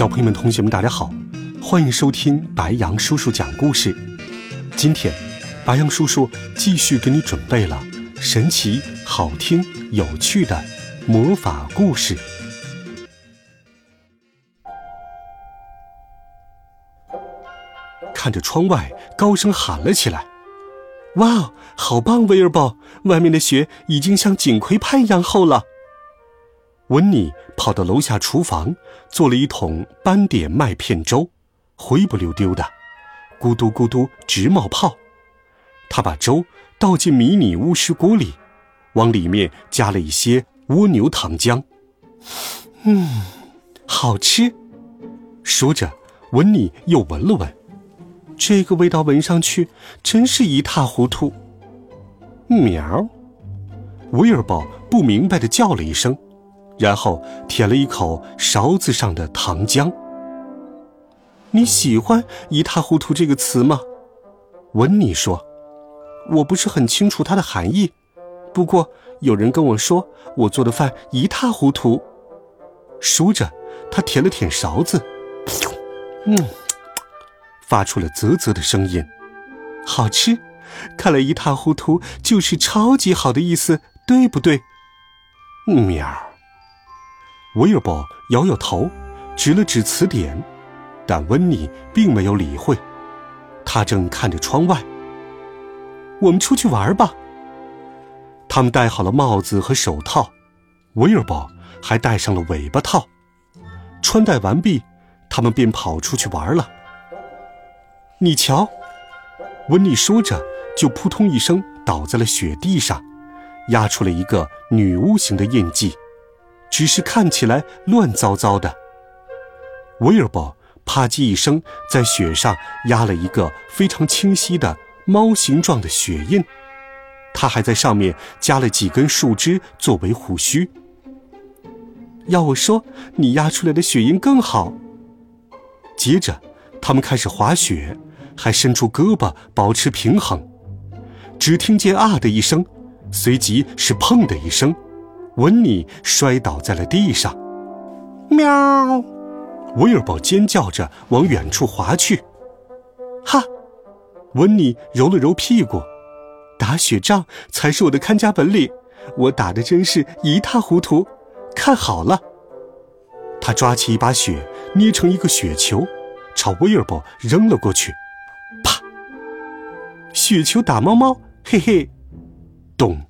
小朋友们、同学们，大家好，欢迎收听白羊叔叔讲故事。今天，白羊叔叔继续给你准备了神奇、好听、有趣的魔法故事。看着窗外，高声喊了起来：“哇，好棒，威尔伯！外面的雪已经像锦葵潘一样厚了。”温妮跑到楼下厨房，做了一桶斑点麦片粥，灰不溜丢的，咕嘟咕嘟直冒泡。他把粥倒进迷你巫师锅里，往里面加了一些蜗牛糖浆。嗯，好吃。说着，温妮又闻了闻，这个味道闻上去真是一塌糊涂。喵！威尔宝不明白的叫了一声。然后舔了一口勺子上的糖浆。你喜欢“一塌糊涂”这个词吗？温妮说：“我不是很清楚它的含义，不过有人跟我说我做的饭一塌糊涂。”说着，他舔了舔勺子，嗯，发出了啧啧的声音。好吃，看来“一塌糊涂”就是超级好的意思，对不对？喵。威尔伯摇摇头，指了指词典，但温妮并没有理会。他正看着窗外。我们出去玩吧。他们戴好了帽子和手套，威尔伯还戴上了尾巴套。穿戴完毕，他们便跑出去玩了。你瞧，温妮说着，就扑通一声倒在了雪地上，压出了一个女巫形的印记。只是看起来乱糟糟的。威尔伯啪叽一声在雪上压了一个非常清晰的猫形状的雪印，他还在上面加了几根树枝作为胡须。要我说，你压出来的雪印更好。接着，他们开始滑雪，还伸出胳膊保持平衡。只听见啊的一声，随即是砰的一声。温妮摔倒在了地上，喵！威尔伯尖叫着往远处滑去。哈！温妮揉了揉屁股，打雪仗才是我的看家本领，我打的真是一塌糊涂。看好了，他抓起一把雪，捏成一个雪球，朝威尔伯扔了过去。啪！雪球打猫猫，嘿嘿，咚！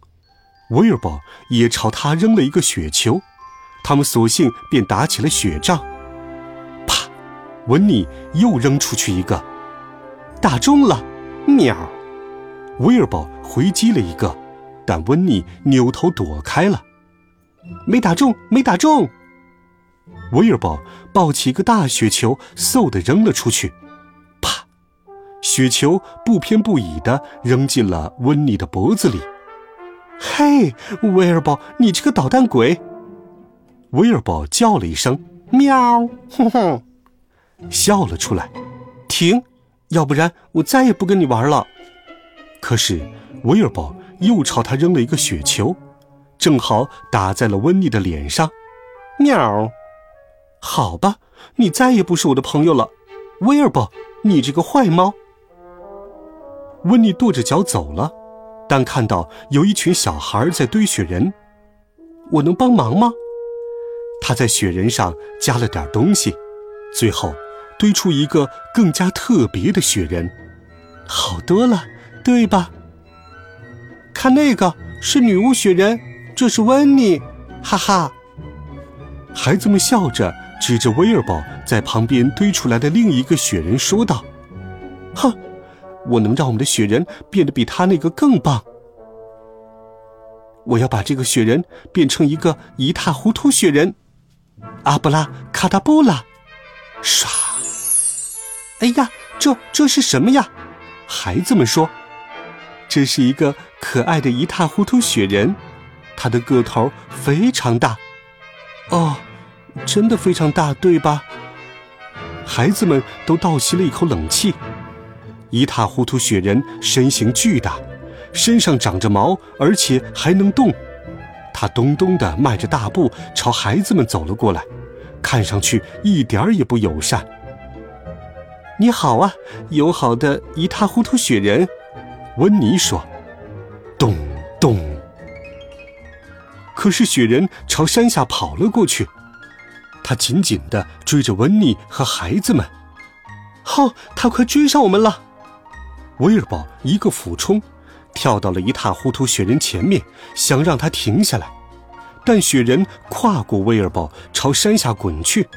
威尔伯也朝他扔了一个雪球，他们索性便打起了雪仗。啪！温妮又扔出去一个，打中了，喵！威尔伯回击了一个，但温妮扭头躲开了，没打中，没打中。威尔伯抱起一个大雪球，嗖的扔了出去，啪！雪球不偏不倚的扔进了温妮的脖子里。嘿，威尔伯，你这个捣蛋鬼！威尔伯叫了一声，喵，哼哼，笑了出来。停，要不然我再也不跟你玩了。可是威尔伯又朝他扔了一个雪球，正好打在了温妮的脸上。喵，好吧，你再也不是我的朋友了，威尔伯，你这个坏猫。温妮跺着脚走了。但看到有一群小孩在堆雪人，我能帮忙吗？他在雪人上加了点东西，最后堆出一个更加特别的雪人，好多了，对吧？看那个是女巫雪人，这是温妮，哈哈！孩子们笑着指着威尔伯在旁边堆出来的另一个雪人说道：“哼。”我能让我们的雪人变得比他那个更棒。我要把这个雪人变成一个一塌糊涂雪人，阿布拉卡达布拉！唰！哎呀，这这是什么呀？孩子们说：“这是一个可爱的一塌糊涂雪人，它的个头非常大。”哦，真的非常大，对吧？孩子们都倒吸了一口冷气。一塌糊涂雪人身形巨大，身上长着毛，而且还能动。他咚咚地迈着大步朝孩子们走了过来，看上去一点儿也不友善。你好啊，友好的一塌糊涂雪人，温妮说：“咚咚。”可是雪人朝山下跑了过去，他紧紧地追着温妮和孩子们。哦，他快追上我们了！威尔宝一个俯冲，跳到了一塌糊涂雪人前面，想让他停下来。但雪人跨过威尔宝，朝山下滚去。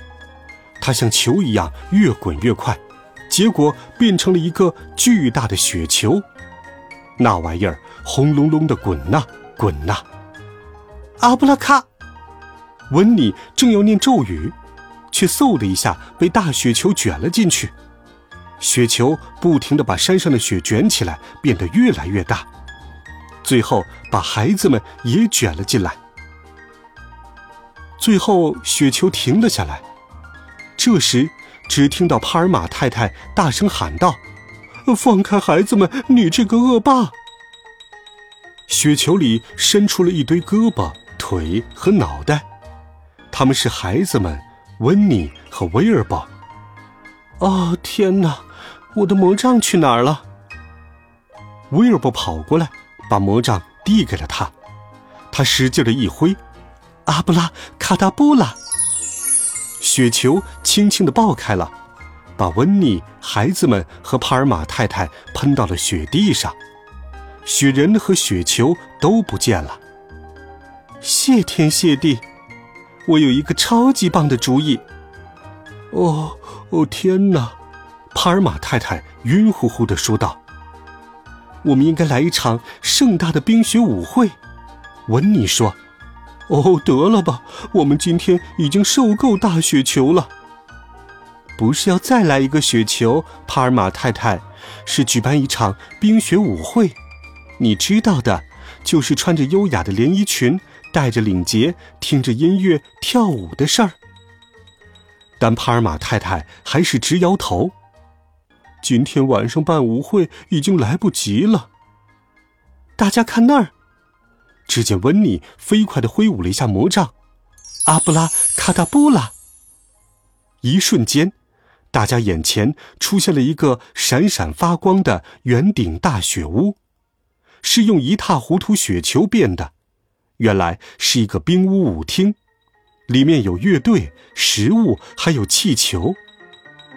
他像球一样越滚越快，结果变成了一个巨大的雪球。那玩意儿轰隆隆的滚呐滚呐！阿布拉卡！温妮正要念咒语，却嗖的一下被大雪球卷了进去。雪球不停地把山上的雪卷起来，变得越来越大，最后把孩子们也卷了进来。最后，雪球停了下来。这时，只听到帕尔玛太太大声喊道：“放开孩子们，你这个恶霸！”雪球里伸出了一堆胳膊、腿和脑袋，他们是孩子们温妮和威尔伯。哦，天哪！我的魔杖去哪儿了？威尔伯跑过来，把魔杖递给了他。他使劲的一挥，阿布拉卡达布拉，雪球轻轻的爆开了，把温妮、孩子们和帕尔玛太太喷到了雪地上。雪人和雪球都不见了。谢天谢地，我有一个超级棒的主意。哦哦，天哪！帕尔玛太太晕乎乎的说道：“我们应该来一场盛大的冰雪舞会。”温尼说：“哦，得了吧，我们今天已经受够大雪球了。不是要再来一个雪球，帕尔玛太太，是举办一场冰雪舞会。你知道的，就是穿着优雅的连衣裙，戴着领结，听着音乐跳舞的事儿。”但帕尔玛太太还是直摇头。今天晚上办舞会已经来不及了。大家看那儿，只见温妮飞快的挥舞了一下魔杖，阿布拉卡达布拉。一瞬间，大家眼前出现了一个闪闪发光的圆顶大雪屋，是用一塌糊涂雪球变的。原来是一个冰屋舞厅，里面有乐队、食物，还有气球。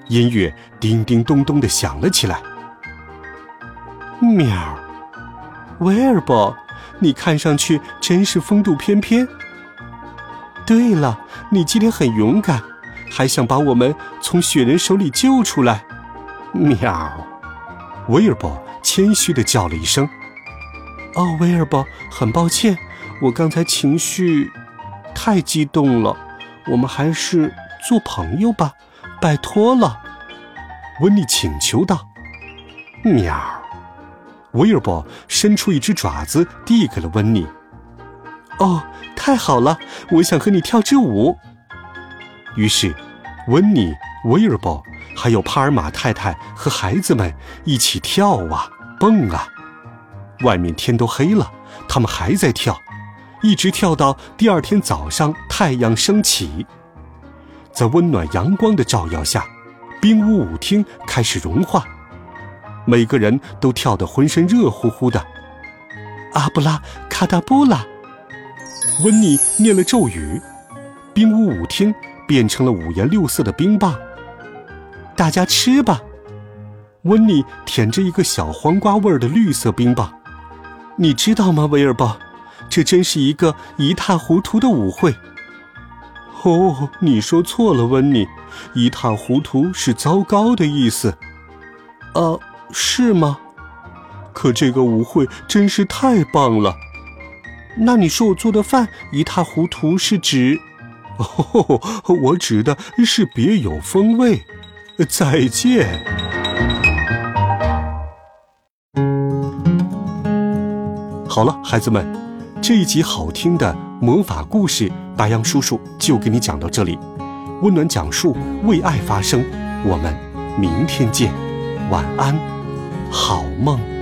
音乐叮叮咚咚的响了起来。喵，威尔伯，你看上去真是风度翩翩。对了，你今天很勇敢，还想把我们从雪人手里救出来。喵，威尔伯谦虚的叫了一声。哦，威尔伯，很抱歉，我刚才情绪太激动了。我们还是做朋友吧。拜托了，温妮请求道。喵，威尔伯伸出一只爪子递给了温妮。哦，太好了，我想和你跳支舞。于是，温妮、威尔伯还有帕尔玛太太和孩子们一起跳啊蹦啊。外面天都黑了，他们还在跳，一直跳到第二天早上太阳升起。在温暖阳光的照耀下，冰屋舞厅开始融化，每个人都跳得浑身热乎乎的。阿布拉卡达布拉，温妮念了咒语，冰屋舞厅变成了五颜六色的冰棒。大家吃吧，温妮舔着一个小黄瓜味儿的绿色冰棒。你知道吗，威尔伯，这真是一个一塌糊涂的舞会。哦，你说错了，温妮，一塌糊涂是糟糕的意思。呃，是吗？可这个舞会真是太棒了。那你说我做的饭一塌糊涂是指？哦，我指的是别有风味。再见。好了，孩子们，这一集好听的魔法故事，白羊叔叔就给你讲到这里。温暖讲述，为爱发声。我们明天见，晚安，好梦。